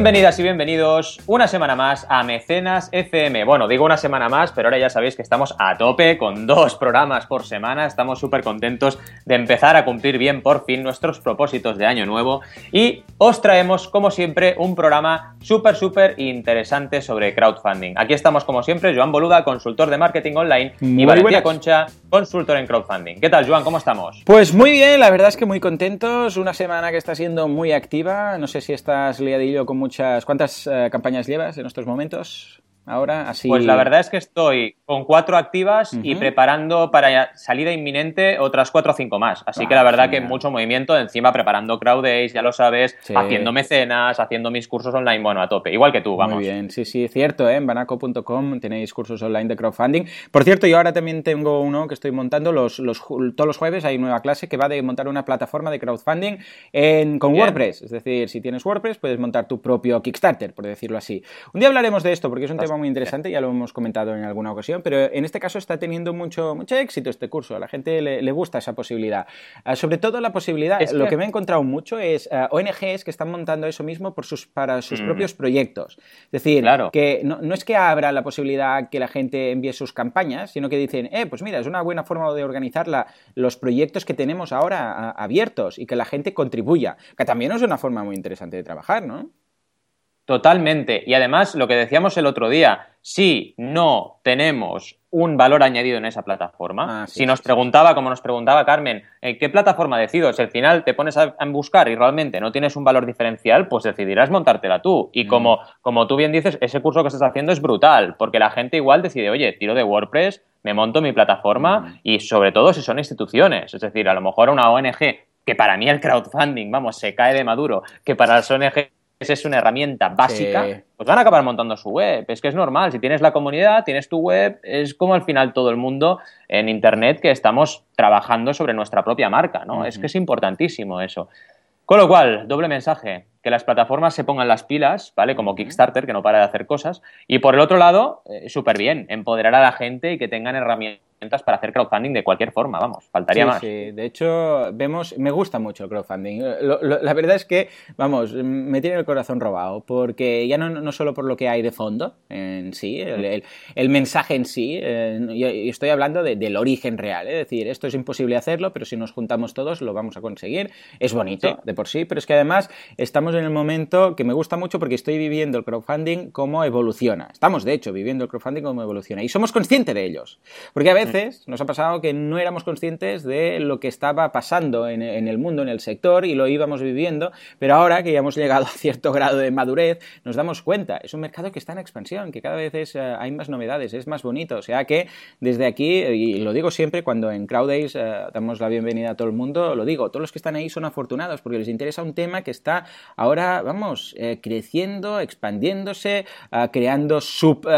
Bienvenidas y bienvenidos una semana más a Mecenas FM. Bueno, digo una semana más, pero ahora ya sabéis que estamos a tope con dos programas por semana. Estamos súper contentos de empezar a cumplir bien por fin nuestros propósitos de año nuevo. Y os traemos, como siempre, un programa súper, súper interesante sobre crowdfunding. Aquí estamos, como siempre, Joan Boluda, consultor de marketing online, y Valencia Concha, consultor en crowdfunding. ¿Qué tal, Joan? ¿Cómo estamos? Pues muy bien, la verdad es que muy contentos. Una semana que está siendo muy activa. No sé si estás liadillo con muchas... ¿Cuántas eh, campañas llevas en estos momentos? Ahora, así... Pues la verdad es que estoy con cuatro activas y preparando para salida inminente otras cuatro o cinco más. Así que la verdad que mucho movimiento, encima preparando crowd days, ya lo sabes, haciendo mecenas, haciendo mis cursos online, bueno, a tope. Igual que tú, vamos. Muy bien, sí, sí, cierto, ¿eh? en banaco.com tenéis cursos online de crowdfunding. Por cierto, yo ahora también tengo uno que estoy montando los, los, todos los jueves, hay nueva clase que va de montar una plataforma de crowdfunding en, con WordPress. Es decir, si tienes WordPress, puedes montar tu propio Kickstarter, por decirlo así. Un día hablaremos de esto porque es un tema muy interesante, ya lo hemos comentado en alguna ocasión pero en este caso está teniendo mucho, mucho éxito este curso. A la gente le, gusta esa posibilidad. Ah, sobre todo la posibilidad, lo que me he encontrado mucho es uh, ah, ONGs que están montando eso mismo por sus, para sus mm. propios proyectos. Es decir, que no, es que abra la posibilidad que la gente envíe sus campañas, sino que dicen, eh, pues mira, es una buena forma de organizar los proyectos que tenemos ahora ah, abiertos y que la gente contribuya, que también es una forma muy interesante de trabajar, ¿no? Totalmente. Y además, lo que decíamos el otro día, si no tenemos un valor añadido en esa plataforma, ah, si nos preguntaba, como nos preguntaba Carmen, ¿en qué plataforma decido? Si al final te pones a, buscar y realmente no tienes un valor diferencial, pues decidirás montártela tú. Y mm. como, como tú bien dices, ese curso que estás haciendo es brutal, porque la gente igual decide, oye, tiro de WordPress, me monto mi plataforma mm. y sobre todo si son instituciones. Es decir, a lo mejor una ONG, que para mí el crowdfunding, vamos, se cae de maduro, que para las ONG es una herramienta básica, pues van a acabar montando su web. Es que es normal, si tienes la comunidad, tienes tu web, es como al final todo el mundo en Internet que estamos trabajando sobre nuestra propia marca, ¿no? Es que es importantísimo eso. Con lo cual, doble mensaje, que las plataformas se pongan las pilas, ¿vale? Como Kickstarter, que no para de hacer cosas. Y por el otro lado, eh, súper bien, empoderar a la gente y que tengan herramientas para hacer crowdfunding de cualquier forma, vamos, faltaría más. Sí, de hecho, vemos, me gusta mucho el crowdfunding. la verdad es que, vamos, me tiene el corazón robado, porque ya no, no solo por lo que hay de fondo en sí, el, el, mensaje en sí, eh, estoy hablando del origen real, es decir, esto es imposible hacerlo, pero si nos juntamos todos lo vamos a conseguir. Es bonito de por sí, pero es que además estamos en el momento que me gusta mucho porque estoy viviendo el crowdfunding como evoluciona. Estamos, de hecho, viviendo el crowdfunding como evoluciona y somos conscientes de ellos, porque a veces nos ha pasado que no éramos conscientes de lo que estaba pasando en, el mundo, en el sector, y lo íbamos viviendo, pero ahora que ya hemos llegado a cierto grado de madurez, nos damos cuenta, es un mercado que está en expansión, que cada vez eh, hay más novedades, es más bonito, o sea que desde aquí, y lo digo siempre cuando en CrowdDays eh, damos la bienvenida a todo el mundo, lo digo, todos los que están ahí son afortunados porque les interesa un tema que está ahora, vamos, eh, creciendo, expandiéndose, creando sub,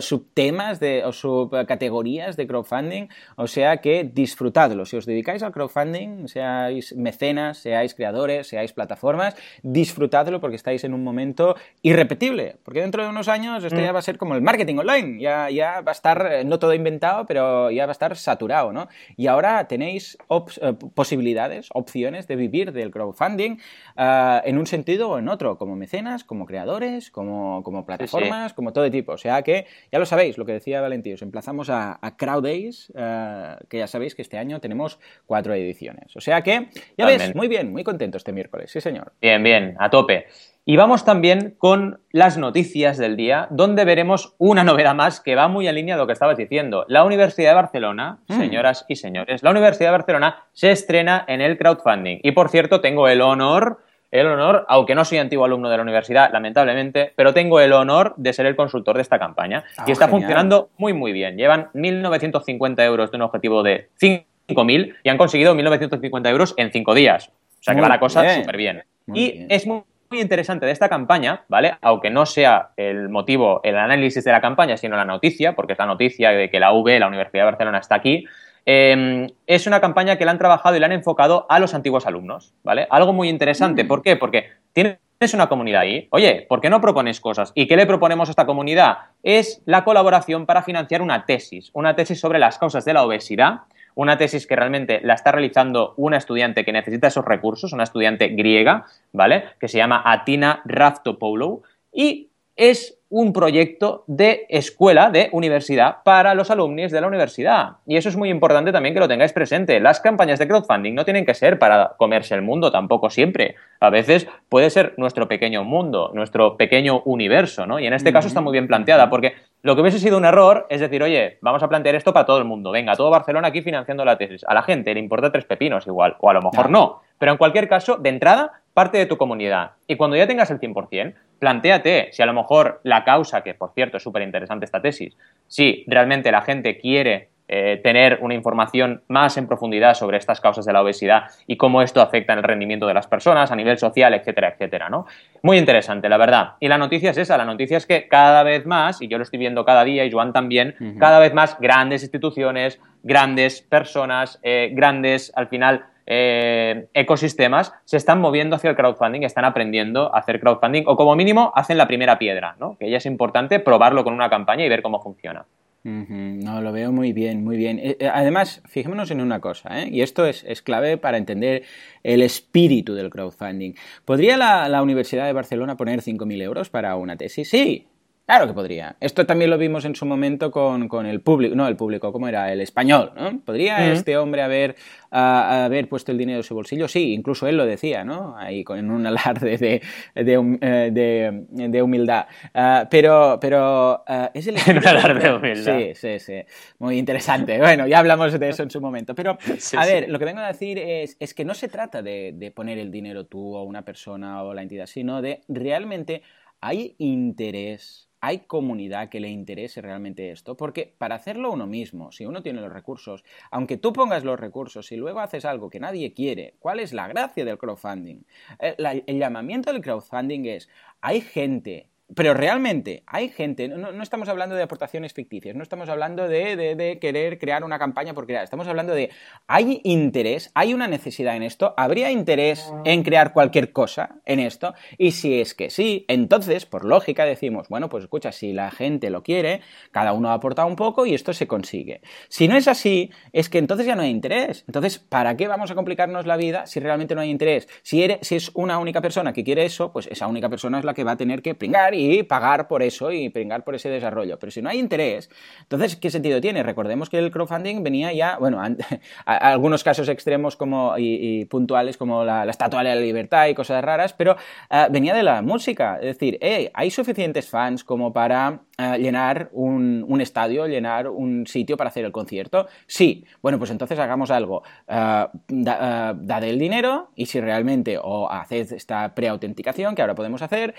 subtemas de, o subcategorías de crowdfunding o sea que disfrutadlo. Si os dedicáis al crowdfunding, seáis mecenas, seáis creadores, seáis plataformas, disfrutadlo porque estáis en un momento irrepetible, porque dentro de unos años esto ya mm. va a ser como el marketing online, ya, ya va a estar, eh, no todo inventado, pero ya va a estar saturado, ¿no? Y ahora tenéis eh, posibilidades, opciones de vivir del crowdfunding en un sentido o en otro, como mecenas, como creadores, como, como plataformas, como todo tipo. O sea que, ya lo sabéis, lo que decía Valentín, os emplazamos a, a CrowdAce eh, que ya sabéis que este año tenemos cuatro ediciones. O sea que, ya ves, muy bien, muy contento este miércoles, sí señor. Bien, bien, a tope. Y vamos también con las noticias del día, donde veremos una novedad más que va muy en línea de lo que estabas diciendo. La Universidad de Barcelona, mm. señoras y señores, la Universidad de Barcelona se estrena en el crowdfunding. Y por cierto, tengo el honor el honor, aunque no soy antiguo alumno de la universidad, lamentablemente, pero tengo el honor de ser el consultor de esta campaña. Ah, y está funcionando muy, muy bien. Llevan 1.950 euros de un objetivo de 5.000 y han conseguido 1.950 euros en 5 días. O sea que va la cosa súper bien. y es muy, muy interesante de esta campaña, ¿vale? Aunque no sea el motivo, el análisis de la campaña, sino la noticia, porque es la noticia de que la UB, la Universidad de Barcelona, está aquí. Em, es una campaña que la han trabajado y la han enfocado a los antiguos alumnos, ¿vale? Algo muy interesante. ¿Por qué? Porque tienes una comunidad ahí. Oye, ¿por qué no propones cosas? ¿Y qué le proponemos a esta comunidad? Es la colaboración para financiar una tesis, una tesis sobre las causas de la obesidad una tesis que realmente la está realizando una estudiante que necesita esos recursos, una estudiante griega, ¿vale? Que se llama Atina Raftopoulou y es un proyecto de escuela, de universidad, para los alumnos de la universidad. Y eso es muy importante también que lo tengáis presente. Las campañas de crowdfunding no tienen que ser para comerse el mundo tampoco siempre. A veces puede ser nuestro pequeño mundo, nuestro pequeño universo, ¿no? Y en este caso está muy bien planteada, porque lo que hubiese sido un error es decir, oye, vamos a plantear esto para todo el mundo. Venga, todo Barcelona aquí financiando la tesis. A la gente le importa tres pepinos igual, o a lo mejor no. Pero en cualquier caso, de entrada, parte de tu comunidad. Y cuando ya tengas el 100%, plantéate si a lo mejor la causa, que por cierto es súper interesante esta tesis, si realmente la gente quiere eh, tener una información más en profundidad sobre estas causas de la obesidad y cómo esto afecta en el rendimiento de las personas a nivel social, etcétera, etcétera, ¿no? Muy interesante, la verdad. Y la noticia es esa, la noticia es que cada vez más, y yo lo estoy viendo cada día, y Joan también, cada vez más grandes instituciones, grandes personas, eh, grandes, al final, eh, ecosistemas se están moviendo hacia el crowdfunding, están aprendiendo a hacer crowdfunding o como mínimo hacen la primera piedra, ¿no? que ya es importante probarlo con una campaña y ver cómo funciona. No, lo veo muy bien, muy bien. Eh, eh, además, fijémonos en una cosa, y esto es, clave para entender el espíritu del crowdfunding. ¿Podría la, la Universidad de Barcelona poner 5.000 euros para una tesis? Sí, Claro que podría. Esto también lo vimos en su momento con, el público, no el público, ¿cómo era? El español, ¿no? ¿Podría este hombre haber, haber puesto el dinero en su bolsillo? Sí, incluso él lo decía, ¿no? Ahí con un alarde de, de, eh, humildad. Ah, pero pero ah, es el... un alarde de humildad. Sí, sí, sí. Muy interesante. Bueno, ya hablamos de eso en su momento. Pero, a ver, lo que vengo a decir es, es que no se trata de poner el dinero tú o una persona o la entidad, sino de realmente hay interés hay comunidad que le interese realmente esto, porque para hacerlo uno mismo, si uno tiene los recursos, aunque tú pongas los recursos y luego haces algo que nadie quiere, ¿cuál es la gracia del crowdfunding? El, eh, el llamamiento del crowdfunding es, hay gente pero realmente hay gente, no, estamos hablando de aportaciones ficticias, no estamos hablando de, querer crear una campaña por crear, estamos hablando de hay interés, hay una necesidad en esto, habría interés en crear cualquier cosa en esto, y si es que sí, entonces, por lógica, decimos, bueno, pues escucha, si la gente lo quiere, cada uno aporta un poco y esto se consigue. Si no es así, es que entonces ya no hay interés. Entonces, ¿para qué vamos a complicarnos la vida si realmente no hay interés? Si, eres, si es una única persona que quiere eso, pues esa única persona es la que va a tener que pringar y pagar por eso y pringar por ese desarrollo. Pero si no hay interés, entonces, ¿qué sentido tiene? Recordemos que el crowdfunding venía ya, bueno, algunos casos extremos como, y, puntuales como la, Estatua de la Libertad y cosas raras, pero ah, venía de la música. Es decir, hay suficientes fans como para llenar un, estadio, llenar un sitio para hacer el concierto. Sí, bueno, pues entonces hagamos algo. Uh, dad el dinero y si realmente, o haced esta preautenticación que ahora podemos hacer,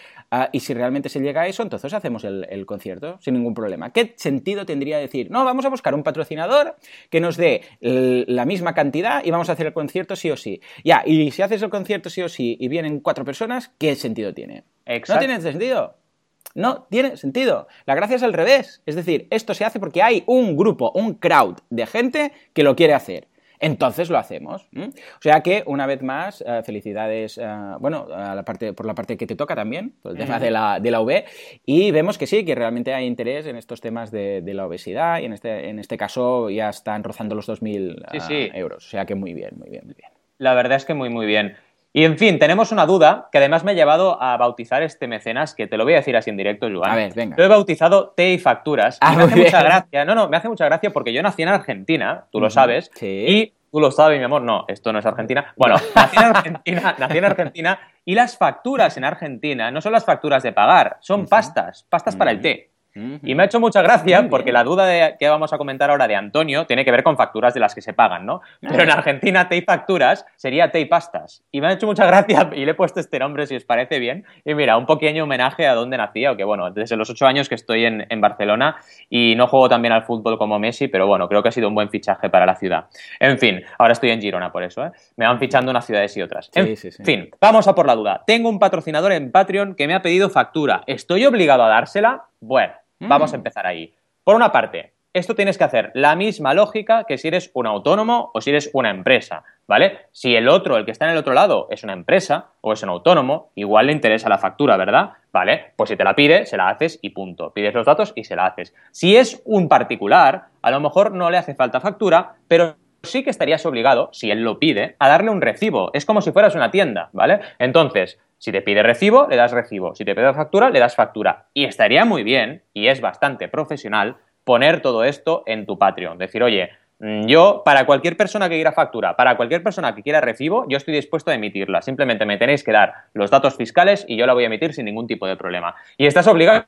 y si realmente se llega a eso, entonces hacemos el, concierto sin ningún problema. ¿Qué sentido tendría decir, no, vamos a buscar un patrocinador que nos dé la misma cantidad y vamos a hacer el concierto sí o sí? Ya, y si haces el concierto sí o sí y vienen cuatro personas, ¿qué sentido tiene? No tiene sentido. No tiene sentido. La gracia es al revés. Es decir, esto se hace porque hay un grupo, un crowd de gente que lo quiere hacer entonces lo hacemos. O sea que, una vez más, eh, felicidades, eh, bueno, a la parte, por la parte que te toca también, por el tema de la, de la V, y vemos que sí, que realmente hay interés en estos temas de, la obesidad, y en este, en este caso ya están rozando los 2.000 eh, euros. O sea que muy bien, muy bien, muy bien. La verdad es que muy, muy bien. Y en fin, tenemos una duda que además me ha llevado a bautizar este mecenas, que te lo voy a decir así en directo, Joan. A ver, venga. Lo he bautizado T y Facturas. Ah, me hace mucha gracia. No, no, me hace mucha gracia porque yo nací en Argentina, tú lo sabes. Sí. Y tú lo sabes, mi amor. No, esto no es Argentina. Bueno, nací en Argentina, nací en Argentina y las facturas en Argentina no son las facturas de pagar, son pastas, pastas para el té. Y me ha hecho mucha gracia porque la duda de, que vamos a comentar ahora de Antonio tiene que ver con facturas de las que se pagan, ¿no? Pero en Argentina Tei Facturas sería Tei Pastas. Y me ha hecho mucha gracia y le he puesto este nombre si os parece bien. Y mira, un pequeño homenaje a dónde nací, que bueno, desde los ocho años que estoy en, Barcelona y no juego tan bien al fútbol como Messi, pero bueno, creo que ha sido un buen fichaje para la ciudad. En fin, ahora estoy en Girona por eso, ¿eh? Me van fichando unas ciudades y otras. En fin, vamos a por la duda. Tengo un patrocinador en Patreon que me ha pedido factura. ¿Estoy obligado a dársela? Bueno. Vamos a mm. empezar ahí. Por una parte, esto tienes que hacer la misma lógica que si eres un autónomo o si eres una empresa, ¿vale? Si el otro, el que está en el otro lado, es una empresa o es un autónomo, igual le interesa la factura, ¿verdad? ¿Vale? Pues si te la pide, se la haces y punto. Pides los datos y se la haces. Si es un particular, a lo mejor no le hace falta factura, pero sí que estarías obligado, si él lo pide, a darle un recibo. Es como si fueras una tienda, ¿vale? Entonces, si te pide recibo, le das recibo. Si te pide factura, le das factura. Y estaría muy bien, y es bastante profesional, poner todo esto en tu Patreon. Decir, oye, mm, yo, para cualquier persona que quiera factura, para cualquier persona que quiera recibo, yo estoy dispuesto a emitirla. Simplemente me tenéis que dar los datos fiscales y yo la voy a emitir sin ningún tipo de problema. ¿Y estás obligado?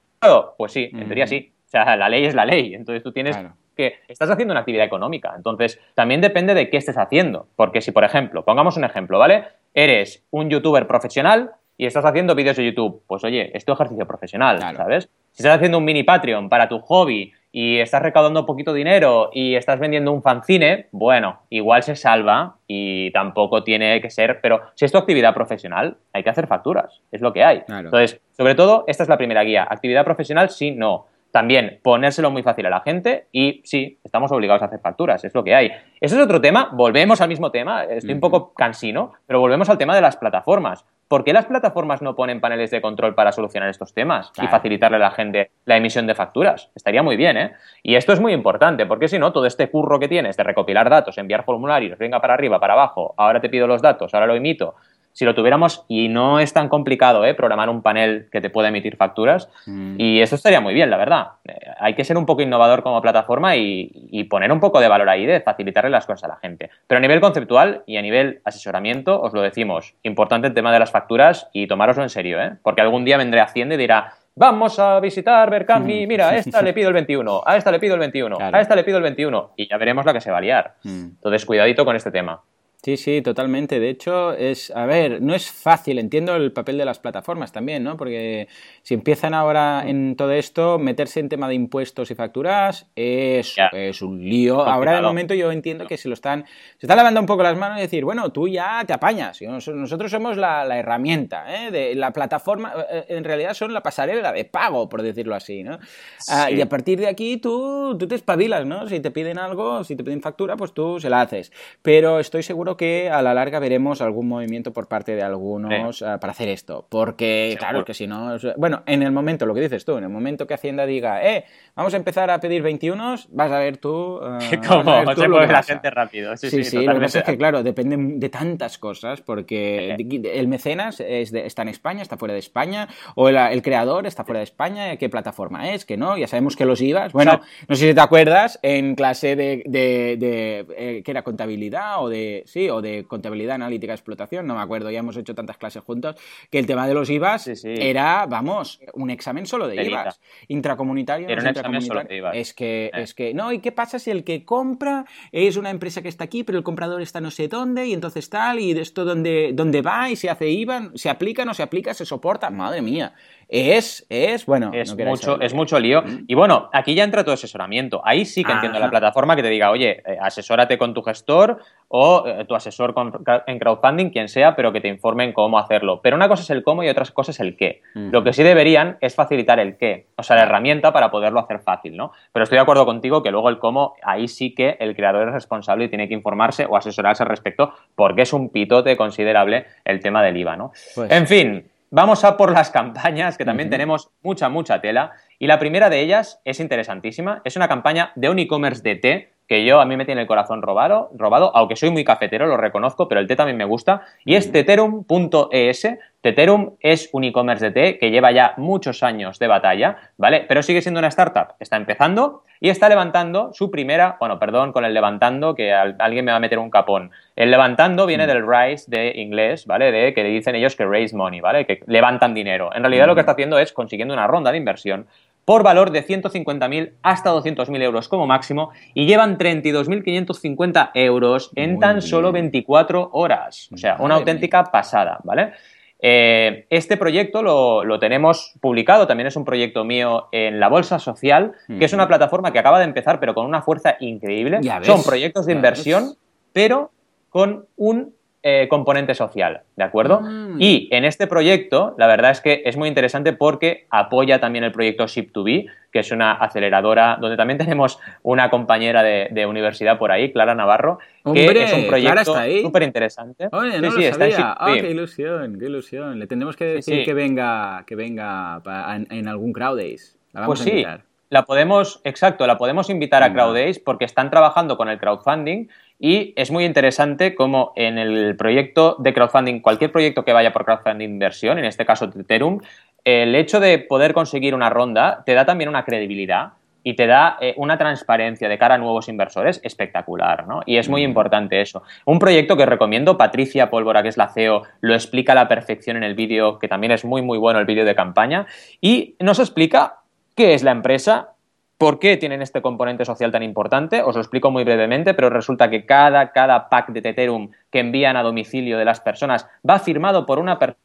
Pues sí, en teoría sí. O sea, la ley es la ley. Entonces tú tienes que estás haciendo una actividad económica. Entonces, también depende de qué estés haciendo. Porque si, por ejemplo, pongamos un ejemplo, ¿vale? Eres un youtuber profesional y estás haciendo vídeos de YouTube, pues oye, es tu ejercicio profesional, ¿sabes? Si estás haciendo un mini Patreon para tu hobby y estás recaudando poquito dinero y estás vendiendo un fanzine, bueno, igual se salva y tampoco tiene que ser, pero si es tu actividad profesional, hay que hacer facturas, es lo que hay. Entonces, sobre todo, esta es la primera guía. Actividad profesional, sí, no. También ponérselo muy fácil a la gente y sí, estamos obligados a hacer facturas, es lo que hay. Eso es otro tema, volvemos al mismo tema, estoy un poco cansino, pero volvemos al tema de las plataformas. ¿Por qué las plataformas no ponen paneles de control para solucionar estos temas y facilitarle a la gente la emisión de facturas? Estaría muy bien, ¿eh? Y esto es muy importante, porque si no, todo este curro que tienes de recopilar datos, enviar formularios, venga para arriba, para abajo, ahora te pido los datos, ahora lo emito, si lo tuviéramos, y no es tan complicado ¿eh? programar un panel que te pueda emitir facturas, mm. y eso estaría muy bien, la verdad. Eh, hay que ser un poco innovador como plataforma y, poner un poco de valor ahí, de facilitarle las cosas a la gente. Pero a nivel conceptual y a nivel asesoramiento, os lo decimos, importante el tema de las facturas y tomároslo en serio, ¿eh? porque algún día vendré Hacienda y dirá, vamos a visitar Berkami, mira, a esta le pido el 21, a esta le pido el 21, a esta le pido el 21, y ya veremos la que se va a liar. Mm. Entonces, cuidadito con este tema. Sí, sí, totalmente. De hecho, es, a ver, no es fácil, entiendo el papel de las plataformas también, ¿no? Porque si empiezan ahora en todo esto, meterse en tema de impuestos y facturas es, es un lío. Ahora de momento yo entiendo que se lo están, se están lavando un poco las manos y decir, bueno, tú ya te apañas. Nosotros somos la, herramienta, ¿eh? De la plataforma, eh, eh, en realidad son la pasarela de pago, por decirlo así, ¿no? Ah, y a partir de aquí tú, tú te espabilas, ¿no? Si te piden algo, si te piden factura, pues tú se la haces. Pero estoy seguro que a la larga veremos algún movimiento por parte de algunos eh, para hacer esto. Porque, claro, que si no. Bueno, en el momento, lo que dices tú, en el momento que Hacienda diga, eh, vamos a empezar a pedir 21, vas a ver tú. Uh, ¿Cómo? se mueve la gente rápido. Sí, sí, sí, lo que pasa es que, claro, depende de tantas cosas, porque el mecenas está en España, está fuera de España, o el, creador está fuera de España, ¿qué plataforma es? Que no, ya sabemos que los IVAs. Bueno, no sé si te acuerdas, en clase de, de, eh, que era contabilidad o de. Sí, o de contabilidad analítica explotación, no me acuerdo, ya hemos hecho tantas clases juntos, que el tema de los IVAs era, vamos, un examen solo de IVAs. Intracomunitario. Era un examen solo de IVAs. Es que, eh. es que, no, ¿y qué pasa si el que compra es una empresa que está aquí, pero el comprador está no sé dónde, y entonces tal, y de esto dónde, dónde va, y se hace IVA, se aplica, no se aplica, se soporta, madre mía. Es, es, bueno. Es, mucho, es mucho lío. Mm. Y bueno, aquí ya entra tu asesoramiento. Ahí sí que entiendo la plataforma que te diga, oye, eh, asesórate con tu gestor o eh, tu asesor en crowdfunding, quien sea, pero que te informen cómo hacerlo. Pero una cosa es el cómo y otra cosa es el qué. Lo que sí deberían es facilitar el qué, o sea, la herramienta para poderlo hacer fácil, ¿no? Pero estoy de acuerdo contigo que luego el cómo, ahí sí que el creador es responsable y tiene que informarse o asesorarse al respecto, porque es un pitote considerable el tema del IVA, ¿no? Pues en fin, Vamos a por las campañas, que también tenemos mucha, mucha tela. Y la primera de ellas es interesantísima. Es una campaña de un e-commerce de té que yo a mí me tiene el corazón robado, robado, aunque soy muy cafetero, lo reconozco, pero el té también me gusta, y es teterum.es. Teterum es un e-commerce de té que lleva ya muchos años de batalla, ¿vale? Pero sigue siendo una startup, está empezando y está levantando su primera, bueno, perdón con el levantando, que alguien me va a meter un capón. El levantando viene del rise de inglés, ¿vale? De que dicen ellos que raise money, ¿vale? Que levantan dinero. En realidad lo que está haciendo es consiguiendo una ronda de inversión por valor de 150.000 hasta 200.000 euros como máximo y llevan 32.550 euros en tan solo 24 horas. O sea, una auténtica pasada, ¿vale? Eh, este proyecto lo, tenemos publicado, también es un proyecto mío en la Bolsa Social, que es una plataforma que acaba de empezar, pero con una fuerza increíble. Son proyectos de inversión, pero con un eh, componente social, ¿de acuerdo? Mm. Y en este proyecto, la verdad es que es muy interesante porque apoya también el proyecto Ship2B, que es una aceleradora donde también tenemos una compañera de, universidad por ahí, Clara Navarro, que es un proyecto súper interesante. No sí, Está ah, qué ilusión, qué ilusión. Le tendremos que decir que venga, que venga en, algún Crowdays. pues sí. la podemos, exacto, la podemos invitar a CrowdAce porque están trabajando con el crowdfunding y es muy interesante como en el proyecto de crowdfunding, cualquier proyecto que vaya por crowdfunding inversión, en este caso Ethereum, el hecho de poder conseguir una ronda te da también una credibilidad y te da eh, una transparencia de cara a nuevos inversores espectacular, ¿no? Y es muy mm. importante eso. Un proyecto que recomiendo, Patricia Pólvora, que es la CEO, lo explica a la perfección en el vídeo, que también es muy, muy bueno el vídeo de campaña, y nos explica qué es la empresa, ¿Por qué tienen este componente social tan importante? Os lo explico muy brevemente, pero resulta que cada, cada pack de Ethereum que envían a domicilio de las personas va firmado por una persona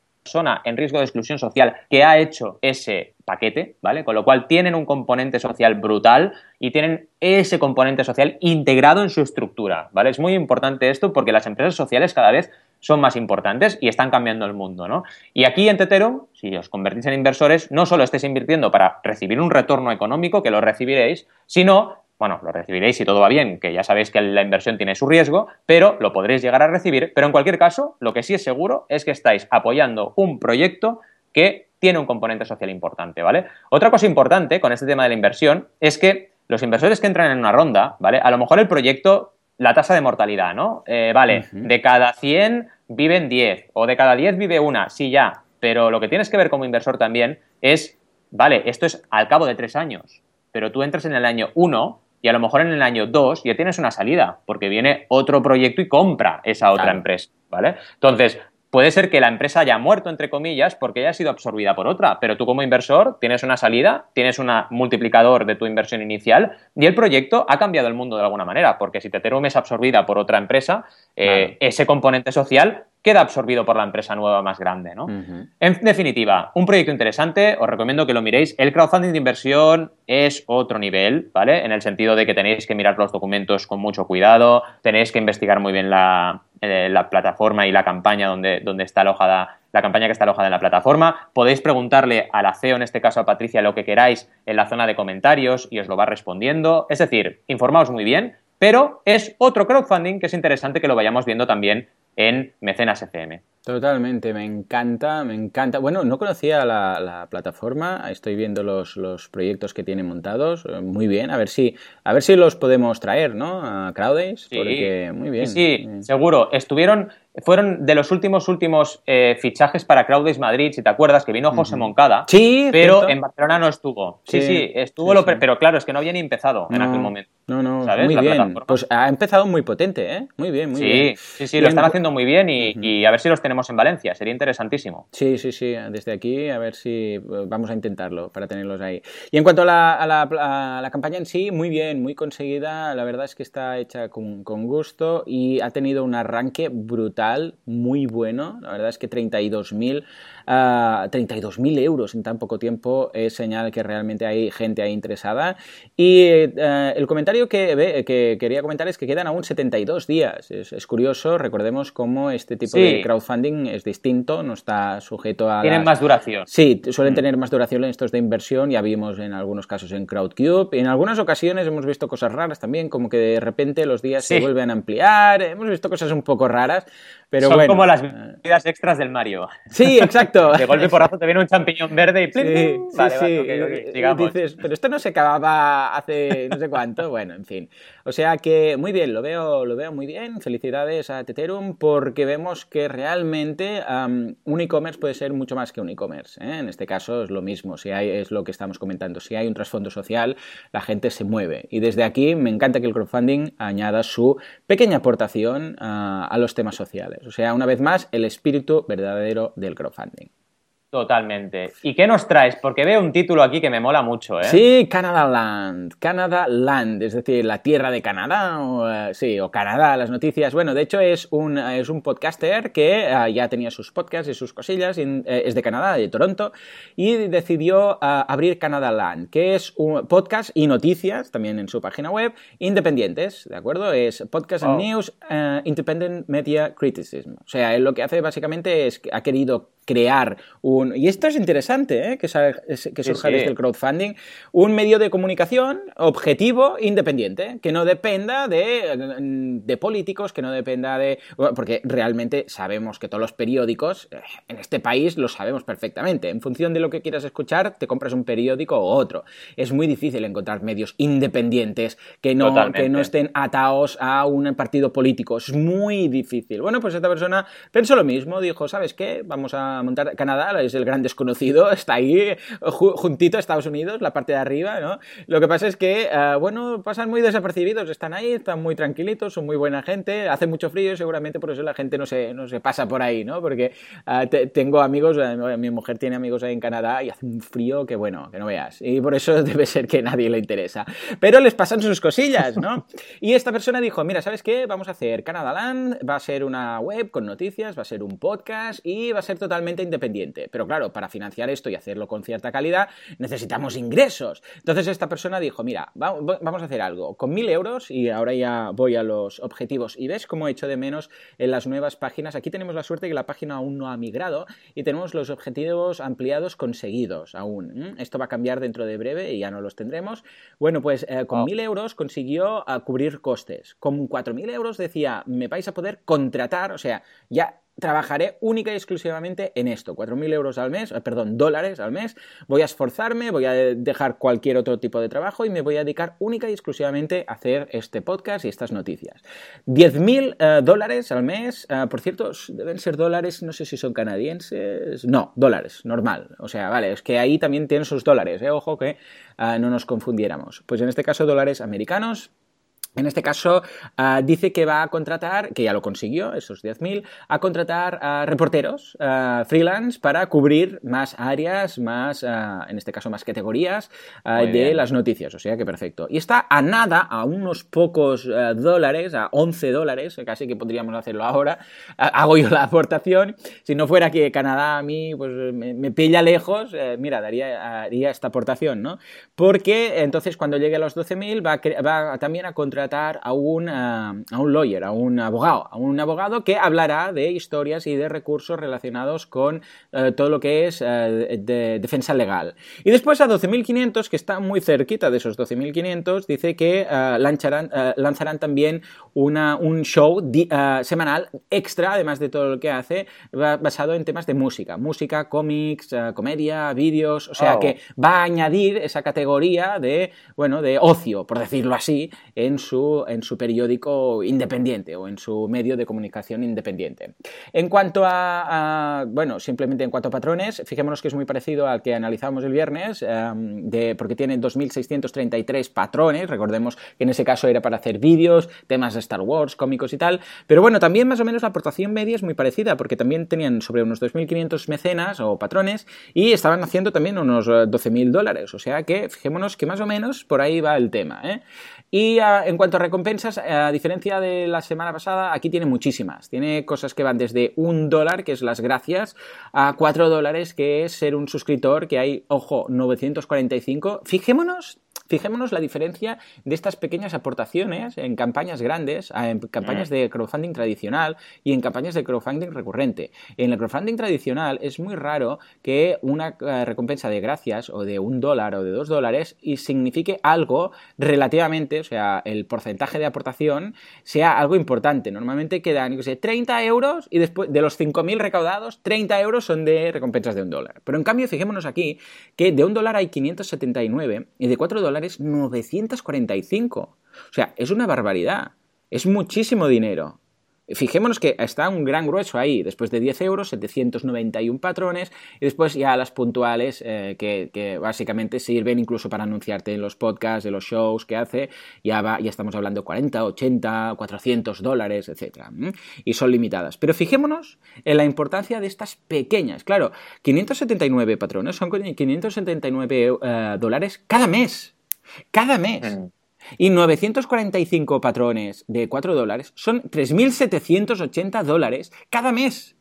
en riesgo de exclusión social que ha hecho ese paquete, ¿vale? Con lo cual tienen un componente social brutal y tienen ese componente social integrado en su estructura, ¿vale? Es muy importante esto porque las empresas sociales cada vez son más importantes y están cambiando el mundo, ¿no? Y aquí en Teterum, si os convertís en inversores, no solo estéis invirtiendo para recibir un retorno económico, que lo recibiréis, sino, bueno, lo recibiréis si todo va bien, que ya sabéis que la inversión tiene su riesgo, pero lo podréis llegar a recibir, pero en cualquier caso, lo que sí es seguro es que estáis apoyando un proyecto que tiene un componente social importante, ¿vale? Otra cosa importante con este tema de la inversión es que los inversores que entran en una ronda, ¿vale? A lo mejor el proyecto la tasa de mortalidad, ¿no? Eh, vale, de cada 100 viven 10 o de cada 10 vive una, sí, ya, pero lo que tienes que ver como inversor también es, vale, esto es al cabo de tres años, pero tú entras en el año 1 y a lo mejor en el año 2 ya tienes una salida, porque viene otro proyecto y compra esa otra empresa, ¿vale? Entonces, puede ser que la empresa haya muerto, entre comillas, porque haya sido absorbida por otra, pero tú como inversor tienes una salida, tienes un multiplicador de tu inversión inicial y el proyecto ha cambiado el mundo de alguna manera, porque si Teterum es absorbida por otra empresa, eh, ese componente social queda absorbido por la empresa nueva más grande, ¿no? En definitiva, un proyecto interesante, os recomiendo que lo miréis. El crowdfunding de inversión es otro nivel, ¿vale? En el sentido de que tenéis que mirar los documentos con mucho cuidado, tenéis que investigar muy bien la, eh, plataforma y la campaña donde, donde está alojada la campaña que está alojada en la plataforma. Podéis preguntarle a la CEO, en este caso a Patricia, lo que queráis en la zona de comentarios y os lo va respondiendo. Es decir, informaos muy bien, pero es otro crowdfunding que es interesante que lo vayamos viendo también en Mecenas FM. Totalmente, me encanta, me encanta. Bueno, no conocía la, plataforma, estoy viendo los, los, proyectos que tiene montados, eh, muy bien, a ver si, a ver si los podemos traer, ¿no? A Crowdays, porque muy bien. Sí, sí, seguro. Estuvieron, fueron de los últimos últimos eh, fichajes para Crowdays Madrid, si te acuerdas, que vino José Moncada. Sí, pero en Barcelona no estuvo. Sí, sí, estuvo, lo, pero claro, es que no había ni empezado en aquel momento. No, no, muy bien. Pues ha empezado muy potente, ¿eh? Muy bien, muy bien. Sí, sí, lo están haciendo muy bien y, y a ver si los tenemos en Valencia. Sería interesantísimo. Sí, sí, sí. Desde aquí, a ver si eh, vamos a intentarlo para tenerlos ahí. Y en cuanto a la, campaña en sí, muy bien, muy conseguida. La verdad es que está hecha con, gusto y ha tenido un arranque brutal, muy bueno. La verdad es que 32.000 uh, euros en tan poco tiempo es señal que realmente hay gente ahí interesada. Y eh, el comentario que, que, quería comentar es que quedan aún 72 días. Es, es curioso, recordemos cómo este tipo de crowdfunding es distinto, no está sujeto a... Tienen más duración. Sí, suelen mm. tener más duración en estos de inversión, ya vimos en algunos casos en Crowdcube. En algunas ocasiones hemos visto cosas raras también, como que de repente los días se vuelven a ampliar, hemos visto cosas un poco raras, pero Son como las vidas extras del Mario. Sí, exacto. de golpe porrazo te viene un champiñón verde y Sí, sí, dices, pero esto no se acababa hace no sé cuánto. Bueno, en fin. O sea que muy bien, lo veo, lo veo muy bien. Felicidades a Teterum porque vemos que realmente un e-commerce puede ser mucho más que un e-commerce. ¿eh? En este caso es lo mismo, si hay, es lo que estamos comentando. Si hay un trasfondo social, la gente se mueve. Y desde aquí me encanta que el crowdfunding añada su pequeña aportación a los temas sociales. O sea, una vez más, el espíritu verdadero del crowdfunding. Totalmente. ¿Y qué nos traes? Porque veo un título aquí que me mola mucho, ¿eh? Sí, Canada Land. Canada Land, es decir, la tierra de Canadá, o, eh, sí, o Canadá, las noticias. Bueno, de hecho es un, es un podcaster que eh, ya tenía sus podcasts y sus cosillas, eh, es de Canadá, de Toronto, y decidió abrir Canada Land, que es un podcast y noticias, también en su página web, independientes, ¿de acuerdo? Es Podcast and. News Independent Media Criticism. O sea, él lo que hace básicamente es que ha querido crear un... Y esto es interesante, ¿eh? que, que surja desde el crowdfunding, un medio de comunicación objetivo, independiente, que no dependa de, de políticos, que no dependa de... porque realmente sabemos que todos los periódicos eh, en este país lo sabemos perfectamente. En función de lo que quieras escuchar, te compras un periódico o otro. Es muy difícil encontrar medios independientes que no, que no estén atados a un partido político. Es muy difícil. Bueno, pues esta persona pensó lo mismo, dijo, ¿sabes qué? Vamos a montar Canadá, es el gran desconocido, está ahí juntito a Estados Unidos, la parte de arriba, ¿no? Lo que pasa es que, eh, bueno, pasan muy desapercibidos, están ahí, están muy tranquilitos, son muy buena gente, hace mucho frío seguramente por eso la gente no se, no se pasa por ahí, ¿no? Porque eh, tengo amigos, eh, mi mujer tiene amigos ahí en Canadá y hace un frío que, bueno, que no veas. Y por eso debe ser que nadie le interesa. Pero les pasan sus cosillas, ¿no? Y esta persona dijo, mira, ¿sabes qué? Vamos a hacer Canadá Land, va a ser una web con noticias, va a ser un podcast y va a ser totalmente independiente. Pero claro, para financiar esto y hacerlo con cierta calidad, necesitamos ingresos. Entonces esta persona dijo, mira, vamos a hacer algo. Con mil euros, y ahora ya voy a los objetivos, y ves cómo he hecho de menos en las nuevas páginas. Aquí tenemos la suerte que la página aún no ha migrado y tenemos los objetivos ampliados conseguidos aún. Esto va a cambiar dentro de breve y ya no los tendremos. Bueno, pues eh, con mil euros consiguió ah, cubrir costes. Con cuatro mil euros decía, me vais a poder contratar, o sea, ya trabajaré única y exclusivamente en esto, 4.000 euros al mes, eh, perdón, dólares al mes, voy a esforzarme, voy a dejar cualquier otro tipo de trabajo y me voy a dedicar única y exclusivamente a hacer este podcast y estas noticias. 10.000 eh, dólares al mes, eh, por cierto, deben ser dólares, no sé si son canadienses, no, dólares, normal, o sea, vale, es que ahí también tienen sus dólares, ojo que no nos confundiéramos. Pues en este caso dólares americanos, en este caso, ah, dice que va a contratar, que ya lo consiguió, esos 10.000, a contratar a reporteros freelance para cubrir más áreas, más, ah, en este caso, más categorías ah, de las noticias. O sea que perfecto. Y está a nada, a unos pocos dólares, a 11 dólares, casi que podríamos hacerlo ahora. hago yo la aportación. Si no fuera que Canadá a mí pues, me, pilla lejos, eh, mira, daría, haría esta aportación, ¿no? Porque entonces cuando llegue a los 12.000 va, va también a contratar a un, eh, a un lawyer, a un abogado, a un abogado que hablará de historias y de recursos relacionados con eh, todo lo que es eh, de defensa legal. Y después a 12.500, que está muy cerquita de esos 12.500, dice que lanzarán, lanzarán también una, un show semanal extra, además de todo lo que hace, basado en temas de música, música, cómics, comedia, vídeos, o sea oh. que va a añadir esa categoría de, bueno, de ocio, por decirlo así, en su, en su periódico independiente o en su medio de comunicación independiente. En cuanto a, bueno, simplemente en cuanto a patrones, fijémonos que es muy parecido al que analizamos el viernes, em, porque tiene 2.633 patrones, recordemos que en ese caso era para hacer vídeos, temas de Star Wars, cómicos y tal, pero bueno, también más o menos la aportación media es muy parecida, porque también tenían sobre unos 2.500 mecenas o patrones y estaban haciendo también unos 12.000 dólares, o sea que fijémonos que más o menos por ahí va el tema. ¿eh? Y ah, en cuanto a recompensas, a diferencia de la semana pasada, aquí tiene muchísimas. Tiene cosas que van desde un dólar, que es las gracias, a cuatro dólares, que es ser un suscriptor, que hay, ojo, 945. Fijémonos Fijémonos la diferencia de estas pequeñas aportaciones en campañas grandes, en campañas mm. de crowdfunding tradicional y en campañas de crowdfunding recurrente. En el crowdfunding tradicional es muy raro que una eh, recompensa de gracias o de un dólar o de dos dólares y signifique algo relativamente, o sea, el porcentaje de aportación sea algo importante. Normalmente quedan, no sé, 30 euros y después de los 5.000 recaudados, 30 euros son de recompensas de un dólar. Pero en cambio, fijémonos aquí que de un dólar hay 579 y de 4 dólares 945. O sea, es una barbaridad. Es muchísimo dinero. Fijémonos que está un gran grueso ahí, después de 10 euros, 791 patrones, y después ya las puntuales eh, que, básicamente sirven incluso para anunciarte en los podcasts, de los shows que hace, ya, va, ya estamos hablando 40, 80, 400 dólares, etc. Y son limitadas. Pero fijémonos en la importancia de estas pequeñas. Claro, 579 patrones son 579 eh, dólares cada mes. Cada mes. Mm. Y 945 patrones de 4 dólares son 3.780 dólares cada mes.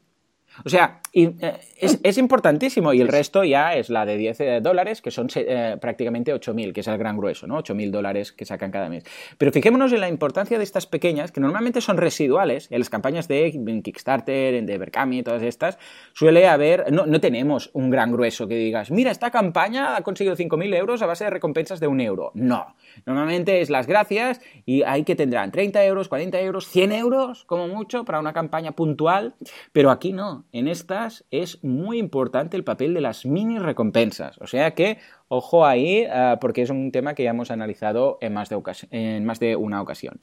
O sea, eh, es, importantísimo y el resto ya es la de 10 eh, dólares, que son eh, prácticamente 8.000, que es el gran grueso, ¿no? 8.000 dólares que sacan cada mes. Pero fijémonos en la importancia de estas pequeñas, que normalmente son residuales, en las campañas de Kickstarter, de Berkami, todas estas, suele haber, no, no tenemos un gran grueso que digas, mira, esta campaña ha conseguido 5.000 euros a base de recompensas de un euro. No, normalmente es las gracias y hay que tendrán 30 euros, 40 euros, 100 euros como mucho para una campaña puntual, pero aquí no, en estas es muy importante el papel de las mini recompensas. O sea que Ojo ahí, eh, porque es un tema que ya hemos analizado en más, de en más de una ocasión.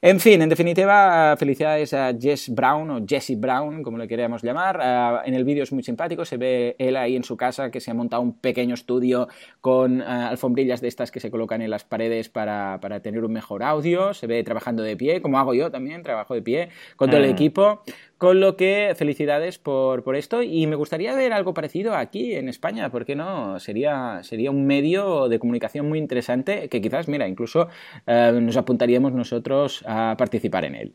En fin, en definitiva, felicidades a Jess Brown o Jesse Brown, como le queremos llamar. Eh, en el vídeo es muy simpático, se ve él ahí en su casa que se ha montado un pequeño estudio con alfombrillas de estas que se colocan en las paredes para, tener un mejor audio. Se ve trabajando de pie, como hago yo también, trabajo de pie con todo el equipo. Con lo que felicidades por, por esto y me gustaría ver algo parecido aquí en España, ¿por qué no? Sería, sería un medio de comunicación muy interesante que quizás, mira, incluso eh, nos apuntaríamos nosotros a participar en él.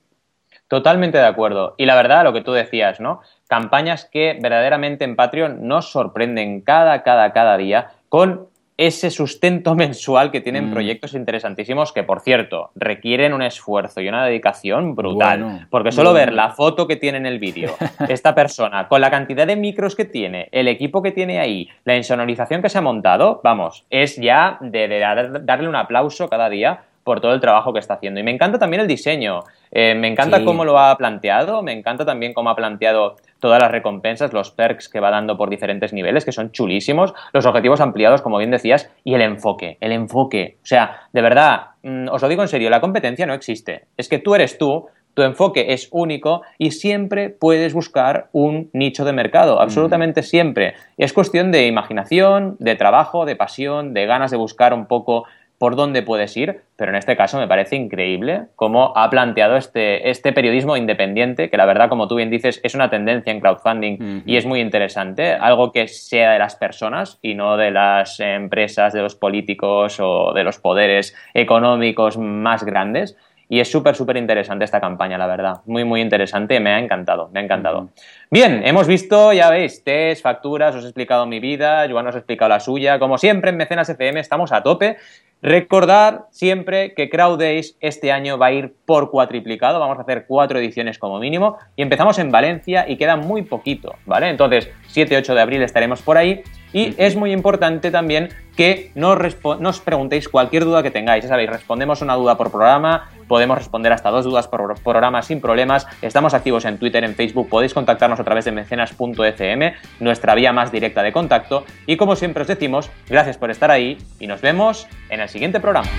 Totalmente de acuerdo. Y la verdad, lo que tú decías, ¿no? Campañas que verdaderamente en Patreon nos sorprenden cada, cada, cada día con ese sustento mensual que tienen mm. proyectos interesantísimos que, por cierto, requieren un esfuerzo y una dedicación brutal. porque solo ver la foto que tiene en el vídeo, esta persona, con la cantidad de micros que tiene, el equipo que tiene ahí, la insonorización que se ha montado, vamos, es ya de darle un aplauso cada día por todo el trabajo que está haciendo. Y me encanta también el diseño, eh, me encanta cómo lo ha planteado, me encanta también cómo ha planteado todas las recompensas, los perks que va dando por diferentes niveles, que son chulísimos, los objetivos ampliados, como bien decías, y el enfoque, el enfoque. O sea, de verdad, mm, os lo digo en serio, la competencia no existe. Es que tú eres tú, tu enfoque es único y siempre puedes buscar un nicho de mercado, absolutamente siempre. Es cuestión de imaginación, de trabajo, de pasión, de ganas de buscar un poco por dónde puedes ir, pero en este caso me parece increíble cómo ha planteado este, este periodismo independiente, que la verdad, como tú bien dices, es una tendencia en crowdfunding y es muy interesante, algo que sea de las personas y no de las empresas, de los políticos o de los poderes económicos más grandes. Y es súper, súper interesante esta campaña, la verdad. Muy, muy interesante. Me ha encantado, me ha encantado. Bien, hemos visto, ya veis, test, facturas, os he explicado mi vida, Joan os ha explicado la suya. Como siempre, en Mecenas FM estamos a tope. Recordad siempre que Crowd Days este año va a ir por cuatriplicado, vamos a hacer cuatro ediciones como mínimo. Y empezamos en Valencia y queda muy poquito, ¿vale? Entonces, 7-8 de abril estaremos por ahí y es muy importante también que nos, nos, preguntéis cualquier duda que tengáis. Ya sabéis, respondemos una duda por programa, podemos responder hasta dos dudas por programa sin problemas. Estamos activos en Twitter, en Facebook, podéis contactarnos a través de mecenas.fm, nuestra vía más directa de contacto. Y como siempre os decimos, gracias por estar ahí y nos vemos en el siguiente programa.